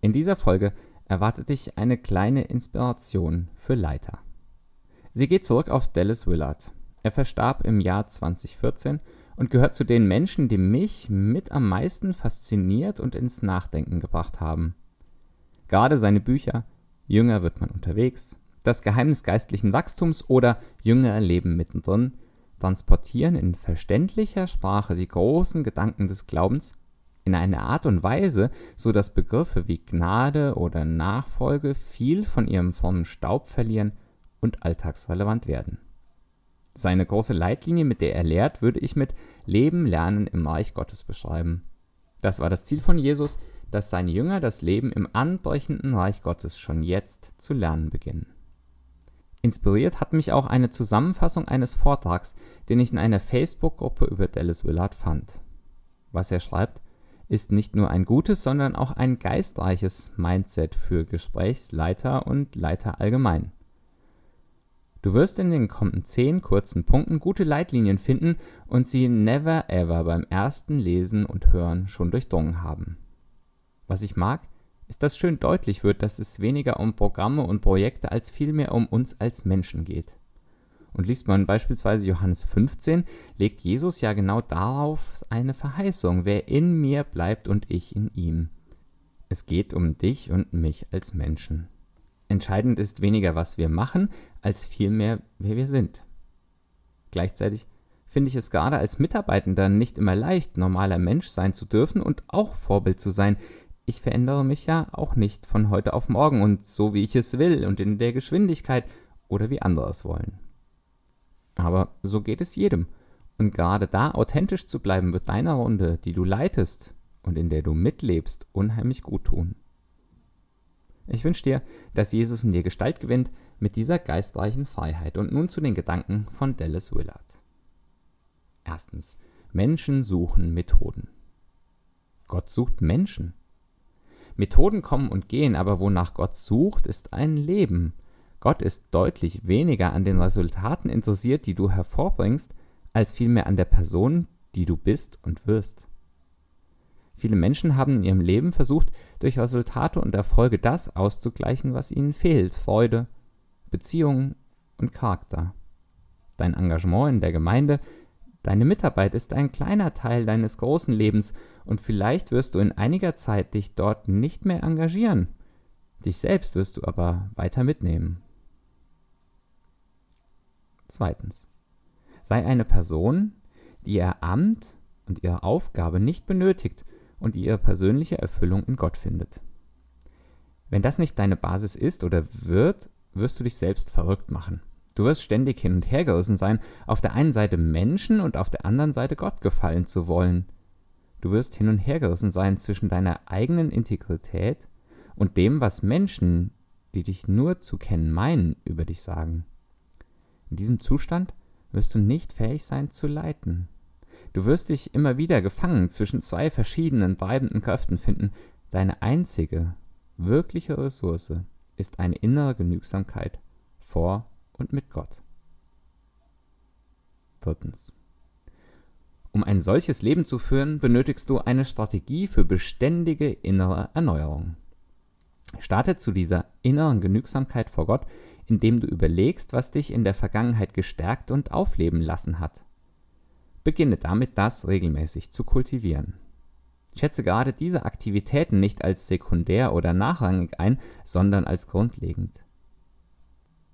In dieser Folge erwartet dich eine kleine Inspiration für Leiter. Sie geht zurück auf Dallas Willard. Er verstarb im Jahr 2014 und gehört zu den Menschen, die mich mit am meisten fasziniert und ins Nachdenken gebracht haben. Gerade seine Bücher Jünger wird man unterwegs, Das Geheimnis geistlichen Wachstums oder Jünger leben mittendrin transportieren in verständlicher Sprache die großen Gedanken des Glaubens in eine Art und Weise, so dass Begriffe wie Gnade oder Nachfolge viel von ihrem frommen Staub verlieren und alltagsrelevant werden. Seine große Leitlinie, mit der er lehrt, würde ich mit Leben lernen im Reich Gottes beschreiben. Das war das Ziel von Jesus, dass seine Jünger das Leben im anbrechenden Reich Gottes schon jetzt zu lernen beginnen. Inspiriert hat mich auch eine Zusammenfassung eines Vortrags, den ich in einer Facebook-Gruppe über Dallas Willard fand. Was er schreibt, ist nicht nur ein gutes, sondern auch ein geistreiches Mindset für Gesprächsleiter und Leiter allgemein. Du wirst in den kommenden zehn kurzen Punkten gute Leitlinien finden und sie never ever beim ersten Lesen und Hören schon durchdrungen haben. Was ich mag, ist, dass schön deutlich wird, dass es weniger um Programme und Projekte als vielmehr um uns als Menschen geht. Und liest man beispielsweise Johannes 15, legt Jesus ja genau darauf eine Verheißung, wer in mir bleibt und ich in ihm. Es geht um dich und mich als Menschen. Entscheidend ist weniger, was wir machen, als vielmehr, wer wir sind. Gleichzeitig finde ich es gerade als Mitarbeitender nicht immer leicht, normaler Mensch sein zu dürfen und auch Vorbild zu sein. Ich verändere mich ja auch nicht von heute auf morgen und so, wie ich es will und in der Geschwindigkeit oder wie andere es wollen. Aber so geht es jedem. Und gerade da authentisch zu bleiben, wird deiner Runde, die du leitest und in der du mitlebst, unheimlich gut tun. Ich wünsche dir, dass Jesus in dir Gestalt gewinnt mit dieser geistreichen Freiheit. Und nun zu den Gedanken von Dallas Willard. Erstens. Menschen suchen Methoden. Gott sucht Menschen. Methoden kommen und gehen, aber wonach Gott sucht, ist ein Leben. Gott ist deutlich weniger an den Resultaten interessiert, die du hervorbringst, als vielmehr an der Person, die du bist und wirst. Viele Menschen haben in ihrem Leben versucht, durch Resultate und Erfolge das auszugleichen, was ihnen fehlt Freude, Beziehungen und Charakter. Dein Engagement in der Gemeinde, deine Mitarbeit ist ein kleiner Teil deines großen Lebens und vielleicht wirst du in einiger Zeit dich dort nicht mehr engagieren. Dich selbst wirst du aber weiter mitnehmen. Zweitens. Sei eine Person, die ihr Amt und ihre Aufgabe nicht benötigt und die ihre persönliche Erfüllung in Gott findet. Wenn das nicht deine Basis ist oder wird, wirst du dich selbst verrückt machen. Du wirst ständig hin und her gerissen sein, auf der einen Seite Menschen und auf der anderen Seite Gott gefallen zu wollen. Du wirst hin und her gerissen sein zwischen deiner eigenen Integrität und dem, was Menschen, die dich nur zu kennen meinen, über dich sagen. In diesem Zustand wirst du nicht fähig sein zu leiten. Du wirst dich immer wieder gefangen zwischen zwei verschiedenen treibenden Kräften finden. Deine einzige, wirkliche Ressource ist eine innere Genügsamkeit vor und mit Gott. Drittens. Um ein solches Leben zu führen, benötigst du eine Strategie für beständige innere Erneuerung. Starte zu dieser inneren Genügsamkeit vor Gott, indem du überlegst, was dich in der Vergangenheit gestärkt und aufleben lassen hat. Beginne damit, das regelmäßig zu kultivieren. Schätze gerade diese Aktivitäten nicht als sekundär oder nachrangig ein, sondern als grundlegend.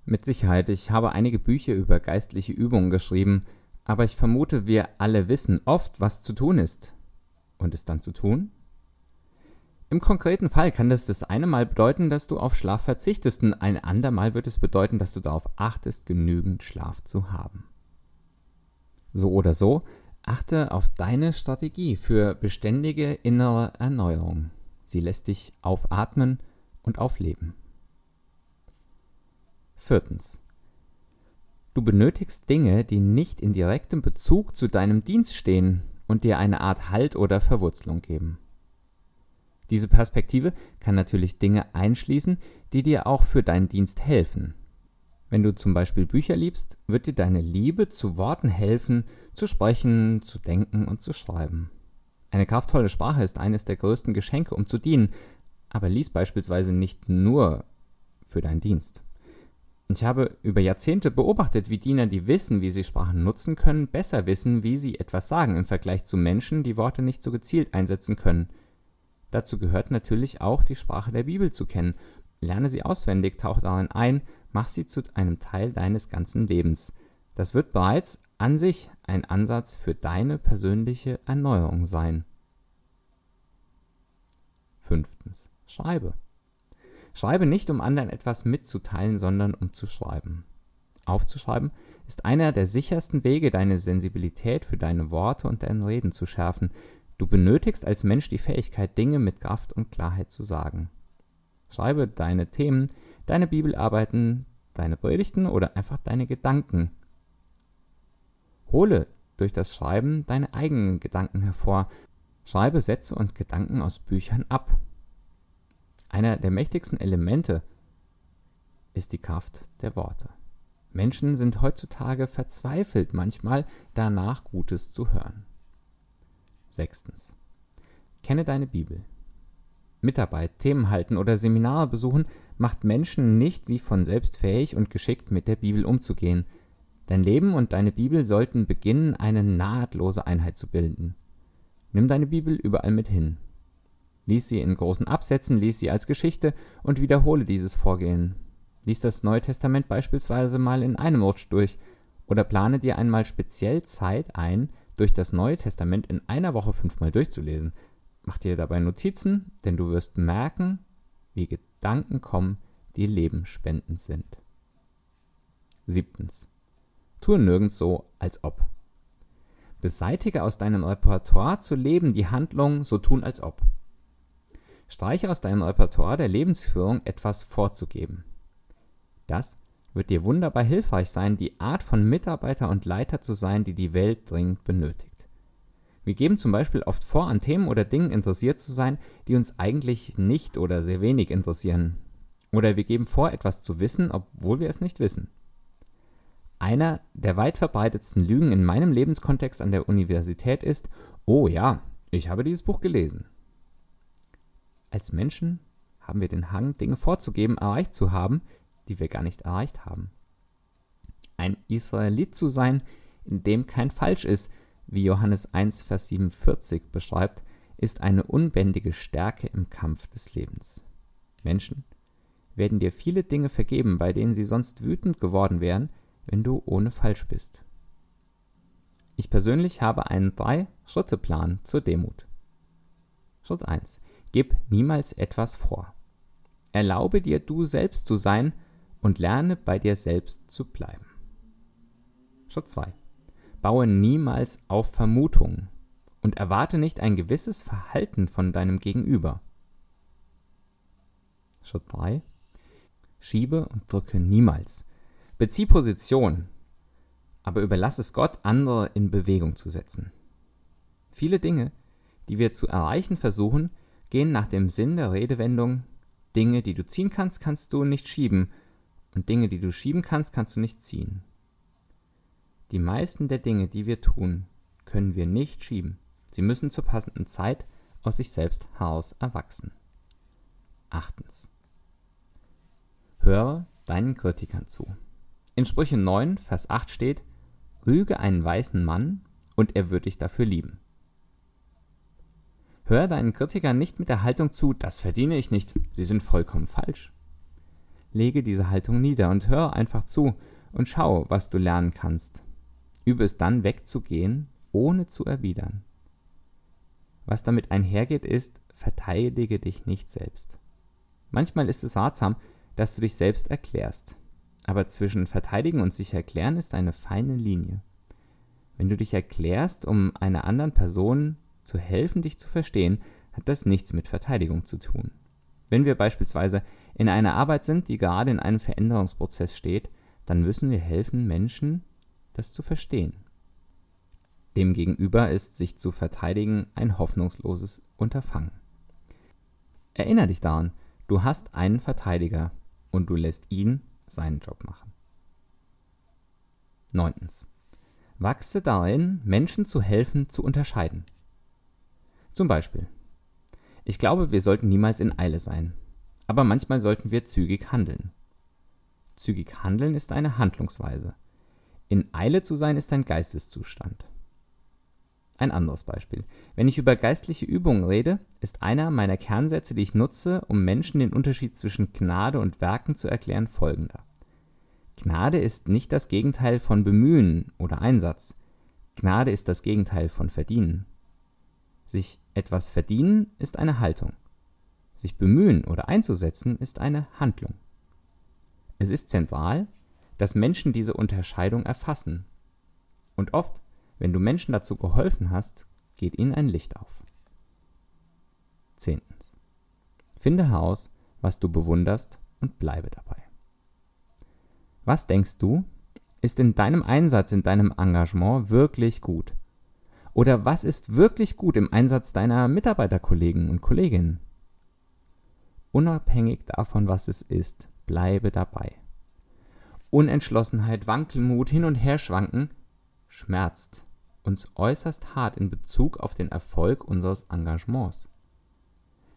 Mit Sicherheit, ich habe einige Bücher über geistliche Übungen geschrieben, aber ich vermute, wir alle wissen oft, was zu tun ist. Und es dann zu tun? Im konkreten Fall kann das das eine Mal bedeuten, dass du auf Schlaf verzichtest und ein andermal wird es bedeuten, dass du darauf achtest, genügend Schlaf zu haben. So oder so, achte auf deine Strategie für beständige innere Erneuerung. Sie lässt dich aufatmen und aufleben. Viertens. Du benötigst Dinge, die nicht in direktem Bezug zu deinem Dienst stehen und dir eine Art Halt oder Verwurzelung geben. Diese Perspektive kann natürlich Dinge einschließen, die dir auch für deinen Dienst helfen. Wenn du zum Beispiel Bücher liebst, wird dir deine Liebe zu Worten helfen, zu sprechen, zu denken und zu schreiben. Eine kraftvolle Sprache ist eines der größten Geschenke, um zu dienen, aber lies beispielsweise nicht nur für deinen Dienst. Ich habe über Jahrzehnte beobachtet, wie Diener, die wissen, wie sie Sprachen nutzen können, besser wissen, wie sie etwas sagen im Vergleich zu Menschen, die Worte nicht so gezielt einsetzen können. Dazu gehört natürlich auch die Sprache der Bibel zu kennen. Lerne sie auswendig, tauche darin ein, mach sie zu einem Teil deines ganzen Lebens. Das wird bereits an sich ein Ansatz für deine persönliche Erneuerung sein. Fünftens. Schreibe. Schreibe nicht, um anderen etwas mitzuteilen, sondern um zu schreiben. Aufzuschreiben ist einer der sichersten Wege, deine Sensibilität für deine Worte und dein Reden zu schärfen. Du benötigst als Mensch die Fähigkeit, Dinge mit Kraft und Klarheit zu sagen. Schreibe deine Themen, deine Bibelarbeiten, deine Predigten oder einfach deine Gedanken. Hole durch das Schreiben deine eigenen Gedanken hervor. Schreibe Sätze und Gedanken aus Büchern ab. Einer der mächtigsten Elemente ist die Kraft der Worte. Menschen sind heutzutage verzweifelt manchmal danach Gutes zu hören. Sechstens. Kenne deine Bibel. Mitarbeit, Themen halten oder Seminare besuchen macht Menschen nicht wie von selbst fähig und geschickt mit der Bibel umzugehen. Dein Leben und deine Bibel sollten beginnen, eine nahtlose Einheit zu bilden. Nimm deine Bibel überall mit hin. Lies sie in großen Absätzen, lies sie als Geschichte und wiederhole dieses Vorgehen. Lies das Neue Testament beispielsweise mal in einem Rutsch durch oder plane dir einmal speziell Zeit ein, durch das Neue Testament in einer Woche fünfmal durchzulesen. Mach dir dabei Notizen, denn du wirst merken, wie Gedanken kommen, die lebenspendend sind. Siebtens. Tue nirgends so, als ob. Beseitige aus deinem Repertoire zu leben die Handlung so tun, als ob. Streiche aus deinem Repertoire der Lebensführung etwas vorzugeben. Das wird dir wunderbar hilfreich sein, die Art von Mitarbeiter und Leiter zu sein, die die Welt dringend benötigt. Wir geben zum Beispiel oft vor, an Themen oder Dingen interessiert zu sein, die uns eigentlich nicht oder sehr wenig interessieren. Oder wir geben vor, etwas zu wissen, obwohl wir es nicht wissen. Einer der weit verbreitetsten Lügen in meinem Lebenskontext an der Universität ist, oh ja, ich habe dieses Buch gelesen. Als Menschen haben wir den Hang, Dinge vorzugeben, erreicht zu haben, die wir gar nicht erreicht haben. Ein Israelit zu sein, in dem kein Falsch ist, wie Johannes 1, Vers 47 beschreibt, ist eine unbändige Stärke im Kampf des Lebens. Menschen werden dir viele Dinge vergeben, bei denen sie sonst wütend geworden wären, wenn du ohne falsch bist. Ich persönlich habe einen Drei-Schritte-Plan zur Demut. Schritt 1. Gib niemals etwas vor. Erlaube dir, du selbst zu sein und lerne bei dir selbst zu bleiben. Schritt 2. Baue niemals auf Vermutungen und erwarte nicht ein gewisses Verhalten von deinem Gegenüber. Schritt 3. Schiebe und drücke niemals. Bezieh Position, aber überlass es Gott, andere in Bewegung zu setzen. Viele Dinge, die wir zu erreichen versuchen, gehen nach dem Sinn der Redewendung Dinge, die du ziehen kannst, kannst du nicht schieben und Dinge, die du schieben kannst, kannst du nicht ziehen. Die meisten der Dinge, die wir tun, können wir nicht schieben. Sie müssen zur passenden Zeit aus sich selbst heraus erwachsen. Achtens. Höre deinen Kritikern zu. In Sprüche 9, Vers 8 steht, Rüge einen weißen Mann, und er wird dich dafür lieben. Hör deinen Kritikern nicht mit der Haltung zu, das verdiene ich nicht, sie sind vollkommen falsch. Lege diese Haltung nieder und hör einfach zu und schau, was du lernen kannst. Übe es dann wegzugehen, ohne zu erwidern. Was damit einhergeht, ist, verteidige dich nicht selbst. Manchmal ist es ratsam, dass du dich selbst erklärst. Aber zwischen verteidigen und sich erklären ist eine feine Linie. Wenn du dich erklärst, um einer anderen Person zu helfen, dich zu verstehen, hat das nichts mit Verteidigung zu tun. Wenn wir beispielsweise in einer Arbeit sind, die gerade in einem Veränderungsprozess steht, dann müssen wir helfen, Menschen das zu verstehen. Demgegenüber ist sich zu verteidigen ein hoffnungsloses Unterfangen. Erinner dich daran, du hast einen Verteidiger und du lässt ihn seinen Job machen. 9. Wachse darin, Menschen zu helfen, zu unterscheiden. Zum Beispiel, Ich glaube, wir sollten niemals in Eile sein. Aber manchmal sollten wir zügig handeln. Zügig handeln ist eine Handlungsweise. In Eile zu sein ist ein Geisteszustand. Ein anderes Beispiel. Wenn ich über geistliche Übungen rede, ist einer meiner Kernsätze, die ich nutze, um Menschen den Unterschied zwischen Gnade und Werken zu erklären, folgender. Gnade ist nicht das Gegenteil von Bemühen oder Einsatz. Gnade ist das Gegenteil von Verdienen. Sich etwas verdienen ist eine Haltung. Sich bemühen oder einzusetzen ist eine Handlung. Es ist zentral, dass Menschen diese Unterscheidung erfassen. Und oft, wenn du Menschen dazu geholfen hast, geht ihnen ein Licht auf. Zehntens. Finde heraus, was du bewunderst und bleibe dabei. Was denkst du, ist in deinem Einsatz, in deinem Engagement wirklich gut? Oder was ist wirklich gut im Einsatz deiner Mitarbeiterkollegen und Kolleginnen? Unabhängig davon, was es ist, bleibe dabei. Unentschlossenheit, Wankelmut, hin und her schwanken, schmerzt uns äußerst hart in Bezug auf den Erfolg unseres Engagements.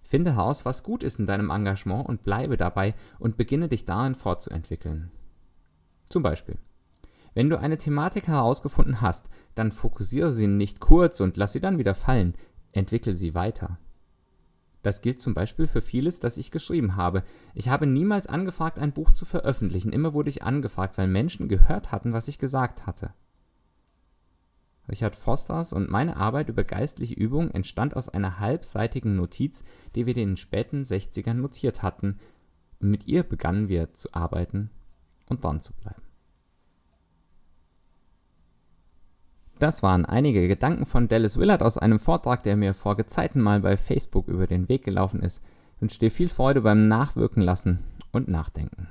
Finde heraus, was gut ist in deinem Engagement und bleibe dabei und beginne dich darin fortzuentwickeln. Zum Beispiel, wenn du eine Thematik herausgefunden hast, dann fokussiere sie nicht kurz und lass sie dann wieder fallen, entwickel sie weiter. Das gilt zum Beispiel für vieles, das ich geschrieben habe. Ich habe niemals angefragt, ein Buch zu veröffentlichen. Immer wurde ich angefragt, weil Menschen gehört hatten, was ich gesagt hatte. Richard Fosters und meine Arbeit über geistliche Übungen entstand aus einer halbseitigen Notiz, die wir in den späten 60ern notiert hatten, und mit ihr begannen wir zu arbeiten und dran zu bleiben. Das waren einige Gedanken von Dallas Willard aus einem Vortrag, der mir vor Gezeiten mal bei Facebook über den Weg gelaufen ist. Ich wünsche dir viel Freude beim Nachwirken lassen und Nachdenken.